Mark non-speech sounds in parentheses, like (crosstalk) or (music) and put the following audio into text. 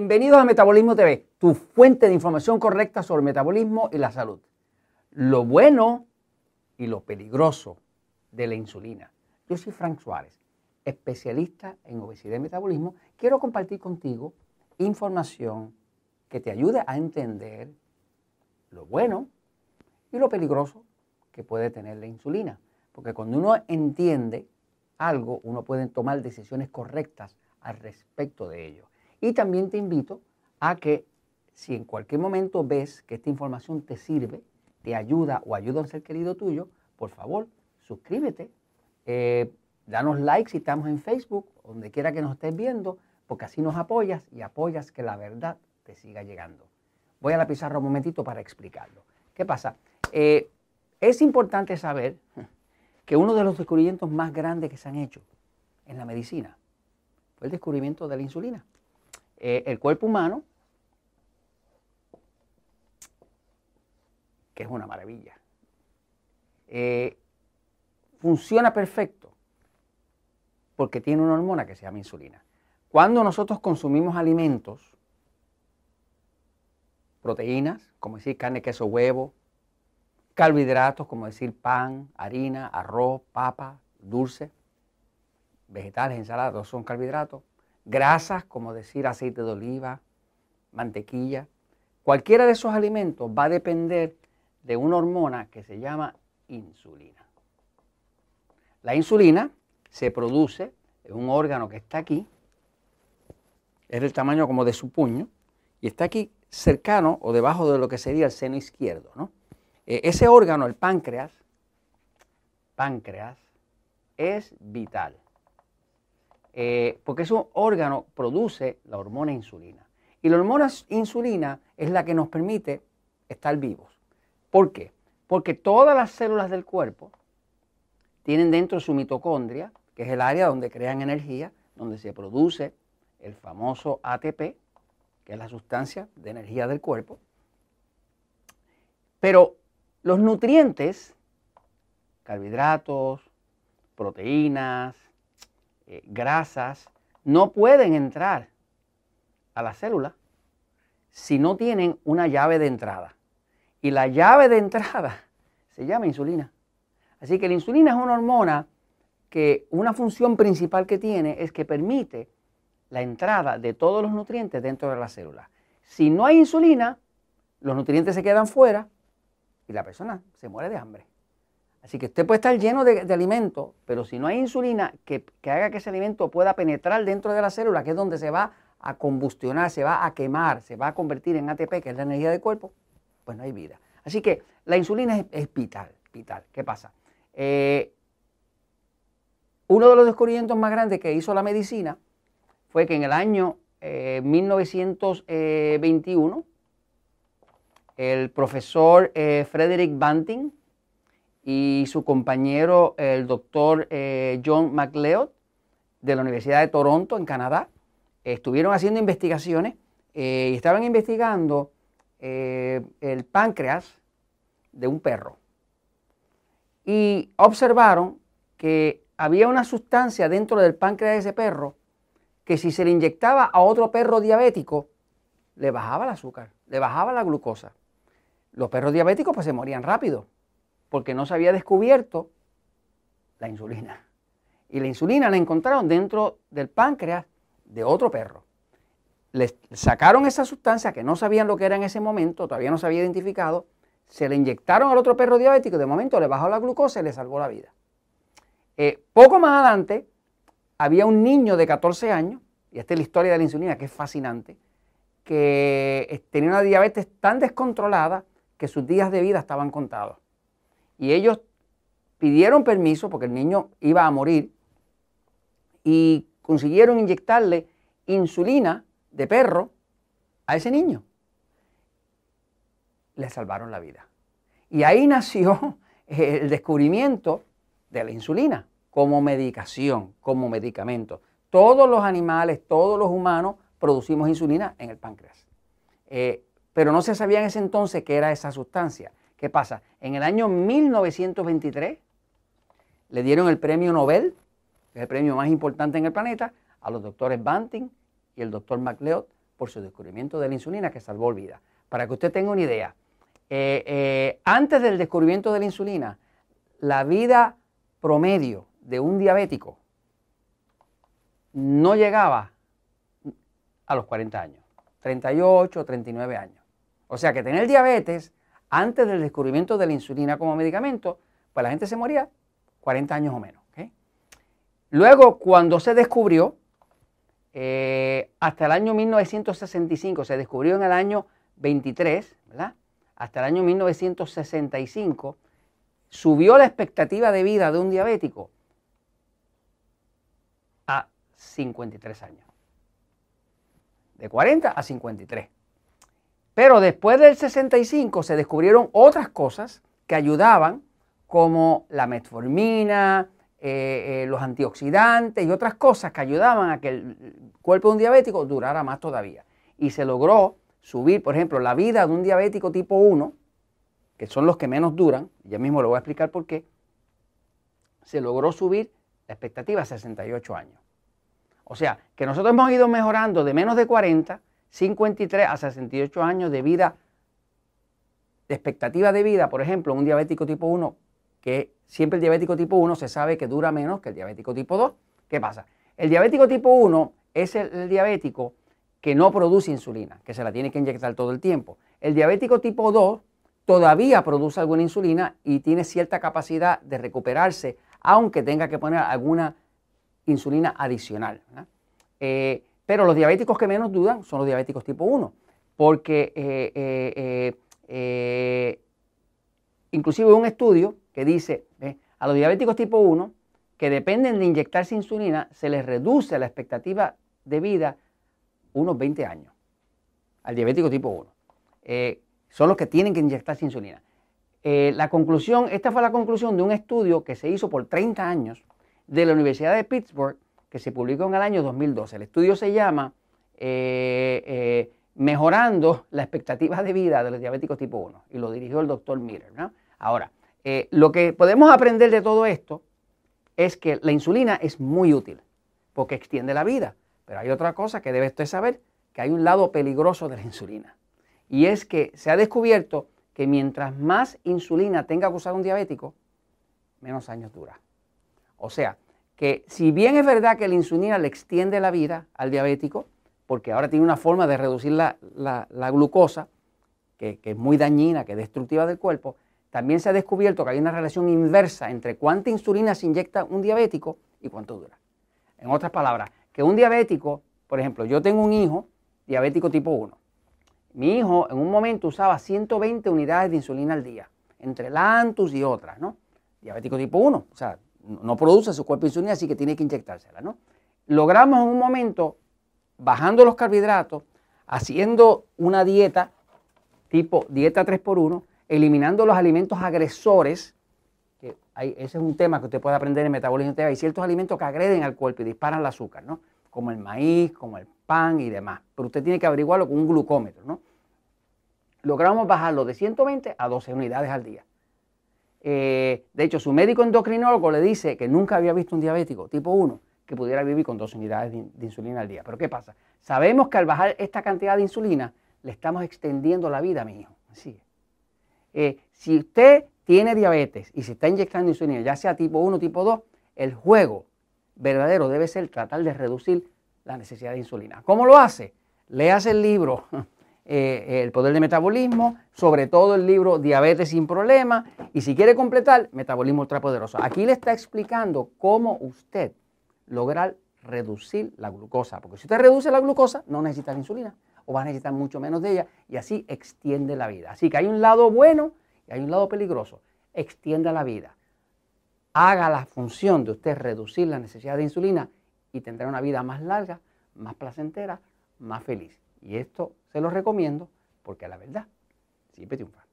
Bienvenidos a Metabolismo TV, tu fuente de información correcta sobre metabolismo y la salud. Lo bueno y lo peligroso de la insulina. Yo soy Frank Suárez, especialista en obesidad y metabolismo. Quiero compartir contigo información que te ayude a entender lo bueno y lo peligroso que puede tener la insulina. Porque cuando uno entiende algo, uno puede tomar decisiones correctas al respecto de ello. Y también te invito a que si en cualquier momento ves que esta información te sirve, te ayuda o ayuda a un ser querido tuyo, por favor, suscríbete, eh, danos like si estamos en Facebook, donde quiera que nos estés viendo, porque así nos apoyas y apoyas que la verdad te siga llegando. Voy a la pizarra un momentito para explicarlo. ¿Qué pasa? Eh, es importante saber que uno de los descubrimientos más grandes que se han hecho en la medicina fue el descubrimiento de la insulina. Eh, el cuerpo humano, que es una maravilla, eh, funciona perfecto porque tiene una hormona que se llama insulina. Cuando nosotros consumimos alimentos, proteínas, como decir carne, queso, huevo, carbohidratos, como decir pan, harina, arroz, papa, dulce, vegetales, ensaladas, son carbohidratos, grasas, como decir aceite de oliva, mantequilla. Cualquiera de esos alimentos va a depender de una hormona que se llama insulina. La insulina se produce en un órgano que está aquí, es del tamaño como de su puño, y está aquí cercano o debajo de lo que sería el seno izquierdo. ¿no? Eh, ese órgano, el páncreas, páncreas, es vital. Eh, porque ese órgano produce la hormona insulina. Y la hormona insulina es la que nos permite estar vivos. ¿Por qué? Porque todas las células del cuerpo tienen dentro su mitocondria, que es el área donde crean energía, donde se produce el famoso ATP, que es la sustancia de energía del cuerpo. Pero los nutrientes, carbohidratos, proteínas, eh, grasas, no pueden entrar a la célula si no tienen una llave de entrada. Y la llave de entrada (laughs) se llama insulina. Así que la insulina es una hormona que una función principal que tiene es que permite la entrada de todos los nutrientes dentro de la célula. Si no hay insulina, los nutrientes se quedan fuera y la persona se muere de hambre. Así que usted puede estar lleno de, alimentos, pero si no hay insulina que, haga que ese alimento pueda penetrar dentro de la célula, que es donde se va a combustionar, se va a quemar, se va a convertir en ATP, que es la energía del cuerpo, pues no hay vida. Así que la insulina es, vital, vital. ¿Qué pasa? Eh, uno de los descubrimientos más grandes que hizo la medicina fue que en el año 1921 eh, el profesor eh, Frederick Banting y su compañero, el doctor eh, John McLeod, de la Universidad de Toronto, en Canadá, estuvieron haciendo investigaciones eh, y estaban investigando eh, el páncreas de un perro. Y observaron que había una sustancia dentro del páncreas de ese perro que si se le inyectaba a otro perro diabético, le bajaba el azúcar, le bajaba la glucosa. Los perros diabéticos pues se morían rápido, porque no se había descubierto la insulina. Y la insulina la encontraron dentro del páncreas de otro perro. Le sacaron esa sustancia que no sabían lo que era en ese momento, todavía no se había identificado, se le inyectaron al otro perro diabético de momento le bajó la glucosa y le salvó la vida. Eh, poco más adelante había un niño de 14 años, y esta es la historia de la insulina que es fascinante, que eh, tenía una diabetes tan descontrolada que sus días de vida estaban contados y ellos pidieron permiso porque el niño iba a morir y consiguieron inyectarle insulina de perro a ese niño. Le salvaron la vida. Y ahí nació (laughs) el descubrimiento de la insulina como medicación, como medicamento. Todos los animales, todos los humanos producimos insulina en el páncreas. Eh, pero no se sabía en ese entonces qué era esa sustancia. ¿Qué pasa? En el año 1923 le dieron el premio Nobel, que es el premio más importante en el planeta, a los doctores Banting y el doctor MacLeod por su descubrimiento de la insulina que salvó vida. Para que usted tenga una idea, eh, eh, antes del descubrimiento de la insulina, la vida promedio de un diabético no llegaba a los 40 años, 38, 39 años. O sea que tener diabetes antes del descubrimiento de la insulina como medicamento, pues la gente se moría 40 años o menos. Luego, cuando se descubrió, eh, hasta el año 1965, se descubrió en el año 23, ¿verdad? Hasta el año 1965, subió la expectativa de vida de un diabético a 53 años. De 40 a 53. Pero después del 65 se descubrieron otras cosas que ayudaban, como la metformina, eh, eh, los antioxidantes y otras cosas que ayudaban a que el cuerpo de un diabético durara más todavía. Y se logró subir, por ejemplo, la vida de un diabético tipo 1, que son los que menos duran, ya mismo lo voy a explicar por qué, se logró subir la expectativa a 68 años. O sea, que nosotros hemos ido mejorando de menos de 40, 53 a 68 años de vida, de expectativa de vida, por ejemplo, un diabético tipo 1, que siempre el diabético tipo 1 se sabe que dura menos que el diabético tipo 2. ¿Qué pasa? El diabético tipo 1 es el diabético que no produce insulina, que se la tiene que inyectar todo el tiempo. El diabético tipo 2 todavía produce alguna insulina y tiene cierta capacidad de recuperarse, aunque tenga que poner alguna insulina adicional. Pero los diabéticos que menos dudan son los diabéticos tipo 1, porque eh, eh, inclusive un estudio que dice a los diabéticos tipo 1 que dependen de inyectarse insulina, se les reduce la expectativa de vida unos 20 años al diabético tipo 1 son los que tienen que inyectarse insulina. Eh, la conclusión, esta fue la conclusión de un estudio que se hizo por 30 años de la Universidad de Pittsburgh, que se publicó en el año 2012. El estudio se llama eh, eh, Mejorando la expectativa de vida de los diabéticos tipo 1 y lo dirigió el doctor Miller. Ahora, lo que podemos aprender de todo esto es que la insulina es muy útil porque extiende la vida. Pero hay otra cosa que debe usted saber, que hay un lado peligroso de la insulina. Y es que se ha descubierto que mientras más insulina tenga que usar un diabético, menos años dura. O sea, que si bien es verdad que la insulina le extiende la vida al diabético, porque ahora tiene una forma de reducir la, glucosa, que, que, es muy dañina, que es destructiva del cuerpo, también se ha descubierto que hay una relación inversa entre cuánta insulina se inyecta un diabético y cuánto dura. En otras palabras, que un diabético, por ejemplo, yo tengo un hijo diabético tipo 1, mi hijo en un momento usaba 120 unidades de insulina al día, entre Lantus y otras, ¿no? Diabético tipo 1, o sea, no produce su cuerpo insulina, así que tiene que inyectársela, ¿no? Logramos en un momento, bajando los carbohidratos, haciendo una dieta tipo dieta 3x1, eliminando los alimentos agresores, que ese es un tema que usted puede aprender en metabolismo, hay ciertos alimentos que agreden al cuerpo y disparan el azúcar, ¿no? Como el maíz, como el pan y demás. Pero usted tiene que averiguarlo con un glucómetro, ¿no? Logramos bajarlo de 120 a 12 unidades al día. Eh, de hecho, su médico endocrinólogo le dice que nunca había visto un diabético tipo 1 que pudiera vivir con 12 unidades de, insulina al día. Pero ¿qué pasa? Sabemos que al bajar esta cantidad de insulina le estamos extendiendo la vida mi hijo. Así eh, si usted tiene diabetes y se está inyectando insulina, ya sea tipo 1 o tipo 2, el juego verdadero debe ser tratar de reducir la necesidad de insulina. ¿Cómo lo hace? Léase el libro (laughs) eh, El poder del metabolismo, sobre todo el libro Diabetes sin problema y si quiere completar, Metabolismo ultrapoderoso. Aquí le está explicando cómo usted lograr reducir la glucosa, porque si usted reduce la glucosa, no necesita la insulina o va a necesitar mucho menos de ella y así extiende la vida. Así que hay un lado bueno y hay un lado peligroso. Extienda la vida. Haga la función de usted reducir la necesidad de insulina y tendrá una vida más larga, más placentera, más feliz. Y esto se lo recomiendo porque a la verdad siempre triunfa.